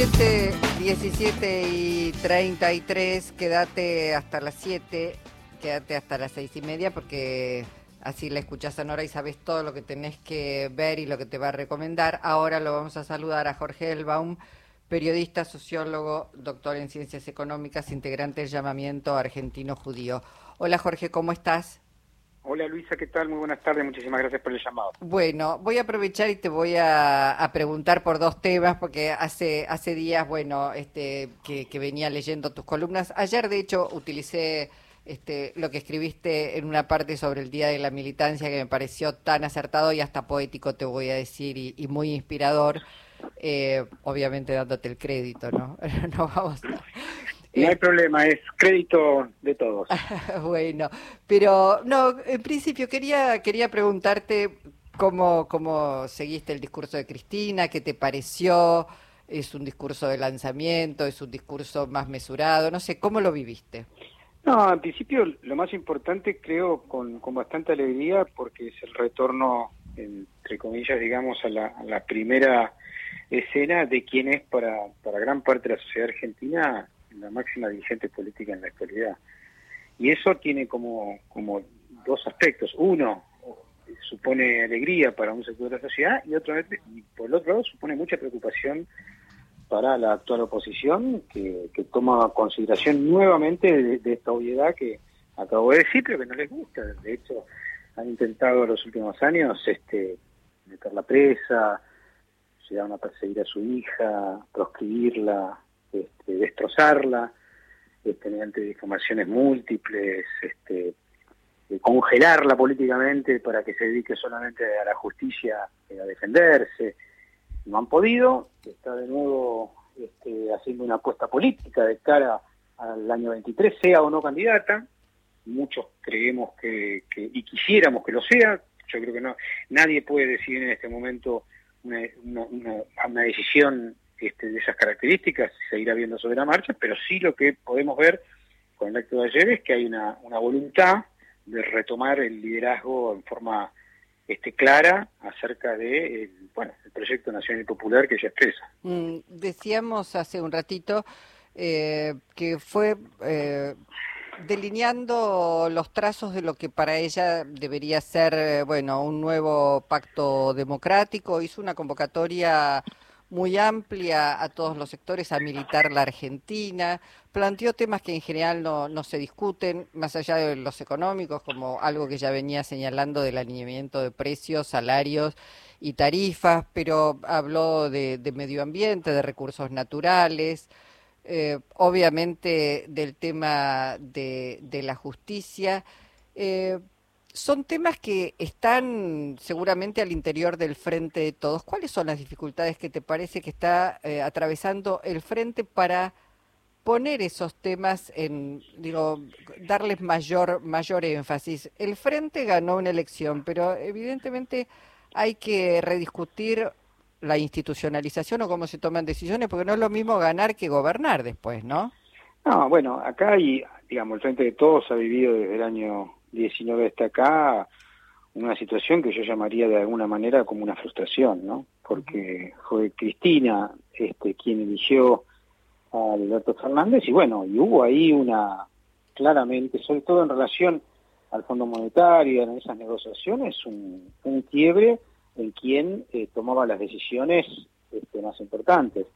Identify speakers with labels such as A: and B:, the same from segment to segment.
A: 17, 17 y 33, quédate hasta las 7, quédate hasta las 6 y media porque así la escuchás Sonora y sabes todo lo que tenés que ver y lo que te va a recomendar. Ahora lo vamos a saludar a Jorge Elbaum, periodista, sociólogo, doctor en ciencias económicas, integrante del llamamiento argentino judío. Hola Jorge, ¿cómo estás?
B: Hola Luisa, ¿qué tal? Muy buenas tardes, muchísimas gracias por el llamado.
A: Bueno, voy a aprovechar y te voy a, preguntar por dos temas, porque hace, hace días, bueno, este, que, venía leyendo tus columnas. Ayer, de hecho, utilicé este, lo que escribiste en una parte sobre el Día de la Militancia que me pareció tan acertado y hasta poético, te voy a decir, y, muy inspirador, eh, obviamente dándote el crédito, ¿no? no vamos
B: no hay problema, es crédito de todos.
A: bueno, pero no, en principio quería, quería preguntarte cómo, cómo seguiste el discurso de Cristina, qué te pareció, es un discurso de lanzamiento, es un discurso más mesurado, no sé, ¿cómo lo viviste?
B: No, en principio lo más importante creo con, con bastante alegría porque es el retorno, entre comillas, digamos, a la, a la primera escena de quién es para, para gran parte de la sociedad argentina la máxima dirigente política en la actualidad. Y eso tiene como, como dos aspectos. Uno, supone alegría para un sector de la sociedad y, otro, por el otro lado supone mucha preocupación para la actual oposición que, que toma consideración nuevamente de, esta obviedad que acabo de decir pero que no les gusta. De hecho, han intentado en los últimos años este, meter la presa, llegaron a perseguir a su hija, proscribirla, este, destrozarla este, mediante difamaciones múltiples, este, congelarla políticamente para que se dedique solamente a la justicia, a defenderse. No han podido, está de nuevo este, haciendo una apuesta política de cara al año 23, sea o no candidata. Muchos creemos que, y quisiéramos que lo sea. Yo creo que no nadie puede decidir en este momento una, una decisión este, de esas características se irá viendo sobre la marcha, pero sí lo que podemos ver con el acto de ayer es que hay una, voluntad de retomar el liderazgo en forma este, clara acerca de el, bueno, el proyecto nacional y popular que ella expresa.
A: Mm, decíamos hace un ratito eh, que fue eh, delineando los trazos de lo que para ella debería ser eh, bueno un nuevo pacto democrático, hizo una convocatoria muy amplia a todos los sectores, a militar la Argentina, planteó temas que en general no, no se discuten, más allá de los económicos, como algo que ya venía señalando del alineamiento de precios, salarios y tarifas, pero habló de, medio ambiente, de recursos naturales, eh, obviamente del tema de, de la justicia. Eh, son temas que están seguramente al interior del frente de todos. ¿Cuáles son las dificultades que te parece que está eh, atravesando el frente para poner esos temas en, digo, darles mayor, mayor énfasis? El frente ganó una elección, pero evidentemente hay que rediscutir la institucionalización o cómo se toman decisiones, porque no es lo mismo ganar que gobernar después, ¿no?
B: No, bueno, acá hay, digamos, el Frente de Todos ha vivido desde el año 19 está acá, una situación que yo llamaría de alguna manera como una frustración, ¿no? Porque fue Cristina este, quien eligió a Alberto Fernández y bueno, y hubo ahí una, claramente, sobre todo en relación al Fondo Monetario, en esas negociaciones, un, quiebre en quien eh, tomaba las decisiones este, más importantes.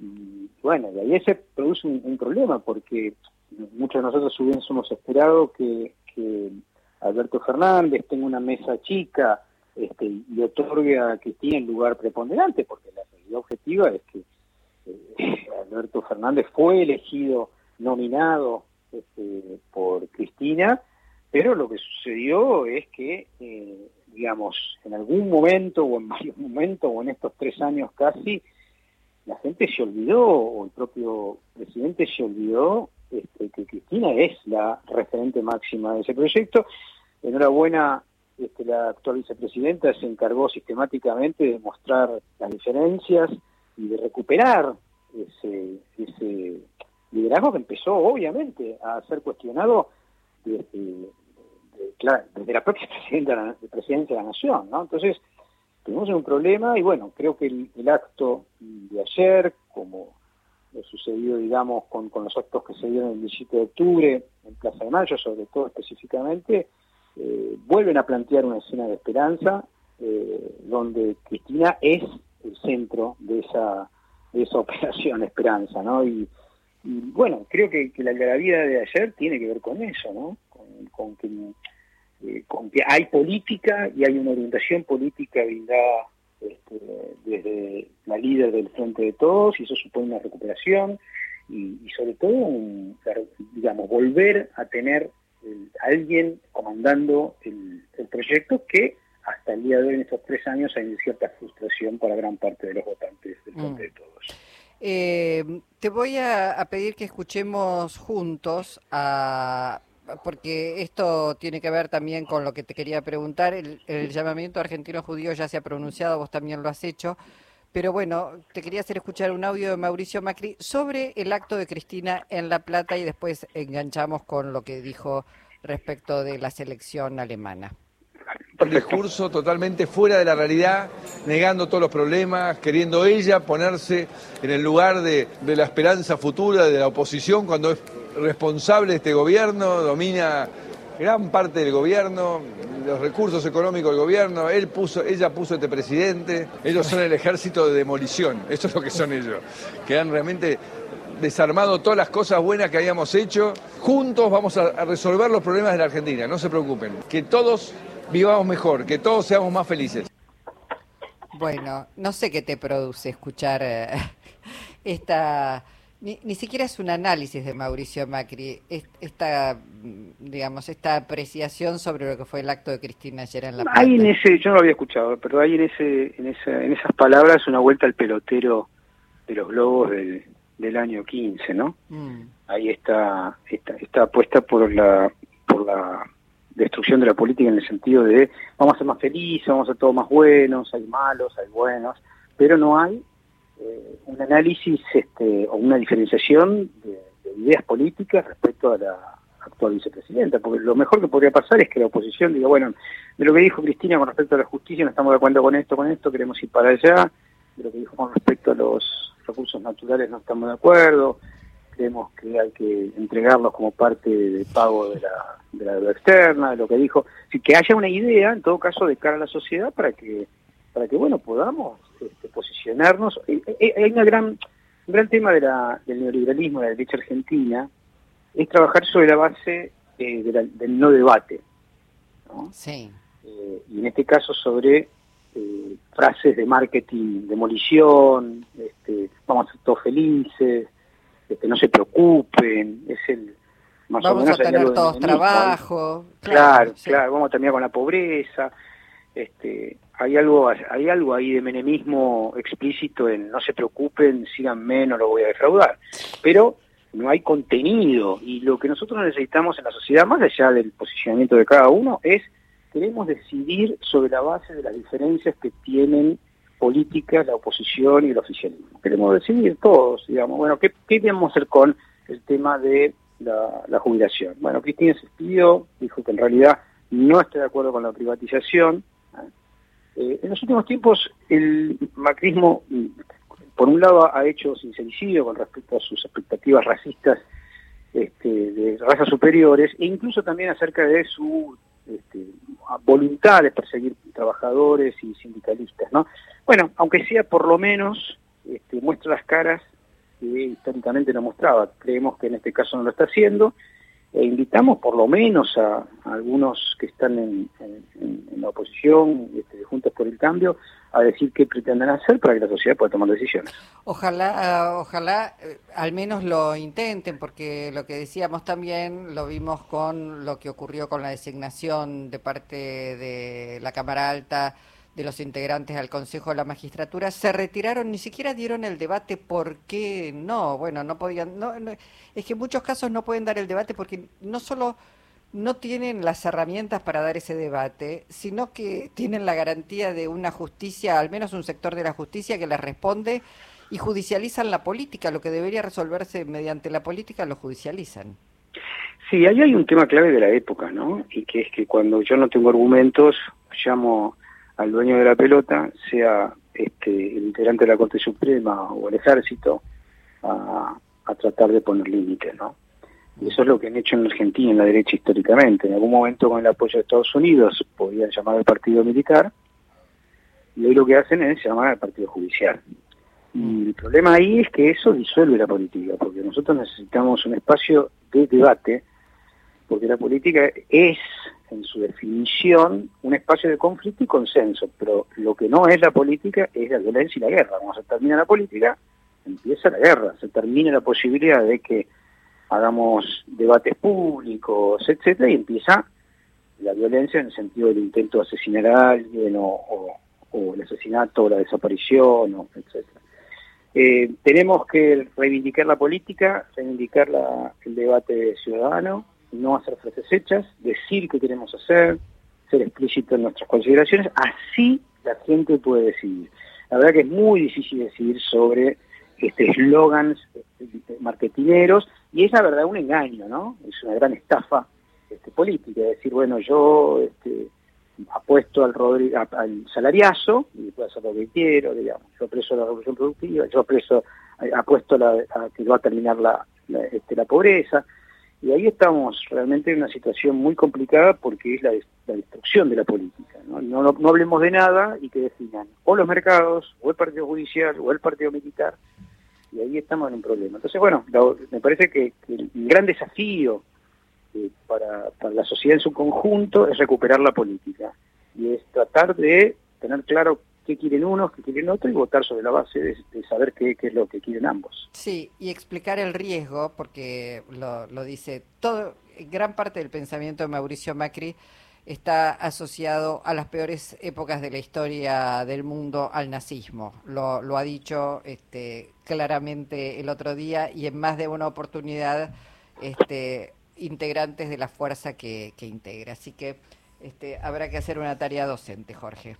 B: Y bueno, de ahí se produce un, un problema porque muchos de nosotros hubiésemos esperado que Alberto Fernández tenga una mesa chica este, y otorgue a Cristina el lugar preponderante, porque la realidad objetiva es que eh, Alberto Fernández fue elegido, nominado este, por Cristina, pero lo que sucedió es que, eh, digamos, en algún momento o en varios momentos o en estos tres años casi, la gente se olvidó, o el propio presidente se olvidó este, que Cristina es la referente máxima de ese proyecto. Enhorabuena, este, la actual vicepresidenta se encargó sistemáticamente de mostrar las diferencias y de recuperar ese, liderazgo que empezó obviamente a ser cuestionado desde, la propia presidenta, de presidencia de la Nación. ¿no? Entonces, tenemos un problema y bueno, creo que el, acto de ayer, como lo sucedió, digamos, con, los actos que se dieron el 17 de octubre en Plaza de Mayo, sobre todo específicamente, eh, vuelven a plantear una escena de esperanza eh, donde Cristina es el centro de esa, de esa operación Esperanza, ¿no? Y, bueno, creo que, la, vida de ayer tiene que ver con eso, ¿no? Con, que, eh, con que hay política y hay una orientación política brindada este, desde la líder del Frente de Todos y eso supone una recuperación y, sobre todo, digamos, volver a tener a alguien comandando el, proyecto que hasta el día de hoy, en estos tres años, hay cierta frustración para gran parte de los votantes del Frente de mm. Todos.
A: Eh, te voy a, pedir que escuchemos juntos a porque esto tiene que ver también con lo que te quería preguntar. El, llamamiento argentino judío ya se ha pronunciado, vos también lo has hecho. Pero bueno, te quería hacer escuchar un audio de Mauricio Macri sobre el acto de Cristina en La Plata y después enganchamos con lo que dijo respecto de la selección alemana.
C: Un discurso totalmente fuera de la realidad, negando todos los problemas, queriendo ella ponerse en el lugar de, de la esperanza futura de la oposición cuando es responsable de este gobierno, domina gran parte del gobierno, los recursos económicos del gobierno, él puso, ella puso este presidente, ellos son el ejército de demolición, eso es lo que son ellos, que han realmente desarmado todas las cosas buenas que habíamos hecho. Juntos vamos a, resolver los problemas de la Argentina, no se preocupen, que todos vivamos mejor, que todos seamos más felices.
A: Bueno, no sé qué te produce escuchar eh, esta ni, ni, siquiera es un análisis de Mauricio Macri, esta, mm, digamos, esta apreciación sobre lo que fue el acto de Cristina ayer en la
B: Hay en ese, yo no lo había escuchado, pero hay en ese, en esa, en esas palabras una vuelta al pelotero de los globos del, del año 15, ¿no? Mm. Ahí está, está, está apuesta por la, por la destrucción de la política en el sentido de vamos a ser más felices, vamos a ser todos más buenos, hay malos, hay buenos, pero no hay eh, un análisis este, o una diferenciación de, ideas políticas respecto a la actual vicepresidenta, porque lo mejor que podría pasar es que la oposición diga, bueno, de lo que dijo Cristina con respecto a la justicia no estamos de acuerdo con esto, con esto, queremos ir para allá, de lo que dijo con respecto a los recursos naturales no estamos de acuerdo, creemos que hay que entregarlos como parte del pago de la, de la deuda externa, de lo que dijo, que haya una idea, en todo caso, de cara a la sociedad para que para que bueno podamos este, posicionarnos. Eh, eh, eh, hay una gran, un gran tema de la, del neoliberalismo, de la derecha argentina, es trabajar sobre la base del no debate. Sí. y en este caso sobre frases de marketing, demolición, este, vamos a ser todos felices, este, no se preocupen, es el
A: más vamos o menos a tener todos trabajo.
B: Claro, claro, vamos a terminar con la pobreza. Este, hay algo, hay algo ahí de menemismo explícito en no se preocupen, sigan menos, lo voy a defraudar. Pero no hay contenido y lo que nosotros necesitamos en la sociedad, más allá del posicionamiento de cada uno, es queremos decidir sobre la base de las diferencias que tienen políticas, la oposición y el oficialismo. Queremos decidir todos, digamos, bueno, ¿qué, qué debemos hacer con el tema de la, la jubilación? Bueno, Cristina se pidió, dijo que en realidad no está de acuerdo con la privatización, eh, en los últimos tiempos el macrismo, por un lado, ha hecho sincericidio con respecto a sus expectativas racistas este, de razas superiores e incluso también acerca de su este, voluntad de perseguir trabajadores y sindicalistas. ¿no? Bueno, aunque sea por lo menos este, muestra las caras que históricamente no mostraba. Creemos que en este caso no lo está haciendo e invitamos por lo menos a, algunos que están en, la oposición, este, Juntos por el Cambio, a decir qué pretenden hacer para que la sociedad pueda tomar decisiones.
A: Ojalá, ojalá eh, al menos lo intenten, porque lo que decíamos también lo vimos con lo que ocurrió con la designación de parte de la Cámara Alta de los integrantes al Consejo de la Magistratura se retiraron, ni siquiera dieron el debate, ¿por qué no? Bueno, no podían, no, es que en muchos casos no pueden dar el debate porque no solo no tienen las herramientas para dar ese debate, sino que tienen la garantía de una justicia, al menos un sector de la justicia que les responde y judicializan la política, lo que debería resolverse mediante la política lo judicializan.
B: Sí, ahí hay un tema clave de la época, ¿no? Y que es que cuando yo no tengo argumentos, llamo al dueño de la pelota, sea este, el integrante de la Corte Suprema o el Ejército, a, tratar de poner límites, ¿no? Y eso es lo que han hecho en Argentina, en la derecha históricamente. En algún momento con el apoyo de Estados Unidos podían llamar al partido militar y hoy lo que hacen es llamar al partido judicial. Y el problema ahí es que eso disuelve la política, porque nosotros necesitamos un espacio de debate, porque la política es, en su definición, un espacio de conflicto y consenso, pero lo que no es la política es la violencia y la guerra. Cuando se termina la política, empieza la guerra, se termina la posibilidad de que hagamos debates públicos, etcétera, y empieza la violencia en el sentido del intento de asesinar a alguien o, el asesinato o la desaparición, o, etcétera. Eh, tenemos que reivindicar la política, reivindicar el debate ciudadano, no hacer frases hechas, decir qué queremos hacer, ser explícito en nuestras consideraciones, así la gente puede decidir. La verdad que es muy difícil decidir sobre este eslogans este, marketineros y es la verdad un engaño, ¿no? Es una gran estafa este, política, decir, bueno, yo este, apuesto al, al salariazo y puedo hacer lo que quiero, digamos, yo apreso la revolución productiva, yo apreso, apuesto a que va a terminar la, este, la pobreza, y ahí estamos realmente en una situación muy complicada porque es la, destrucción de la política. ¿no? No, no, hablemos de nada y que definan o los mercados, o el partido judicial, o el partido militar, y ahí estamos en un problema. Entonces, bueno, me parece que, el gran desafío eh, para, para la sociedad en su conjunto es recuperar la política y es tratar de tener claro qué quieren unos, qué quieren otros y votar sobre la base de, saber qué, es lo que quieren ambos.
A: Sí, y explicar el riesgo, porque lo, dice todo, gran parte del pensamiento de Mauricio Macri está asociado a las peores épocas de la historia del mundo al nazismo. Lo, lo ha dicho este, claramente el otro día y en más de una oportunidad este, integrantes de la fuerza que, que integra. Así que este, habrá que hacer una tarea docente, Jorge.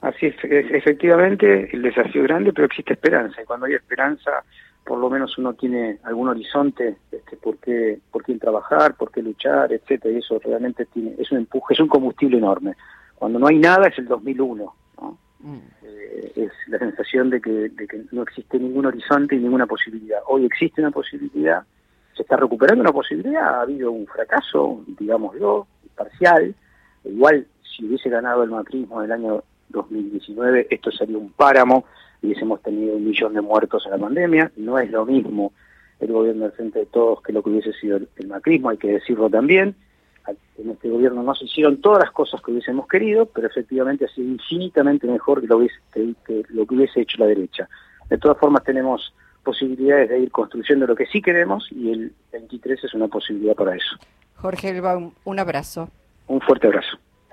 B: Así es, efectivamente, el desafío es grande, pero existe esperanza. Y cuando hay esperanza, por lo menos uno tiene algún horizonte este, por, qué, por quién trabajar, por qué luchar, etcétera Y eso realmente tiene, es un empuje, es un combustible enorme. Cuando no hay nada es el 2001. ¿no? Mm. Eh, es la sensación de que, de que no existe ningún horizonte y ninguna posibilidad. Hoy existe una posibilidad, se está recuperando una posibilidad, ha habido un fracaso, digámoslo, parcial. Igual, si hubiese ganado el macrismo en el año 2019 esto sería un páramo, y hubiésemos tenido un millón de muertos en la pandemia, no es lo mismo el gobierno del frente de todos que lo que hubiese sido el, macrismo, hay que decirlo también, en este gobierno no se hicieron todas las cosas que hubiésemos querido, pero efectivamente ha sido infinitamente mejor que lo, hubiese, que, lo que hubiese hecho la derecha. De todas formas tenemos posibilidades de ir construyendo lo que sí queremos y el 23 es una posibilidad para eso.
A: Jorge Elba, un abrazo.
B: Un fuerte abrazo.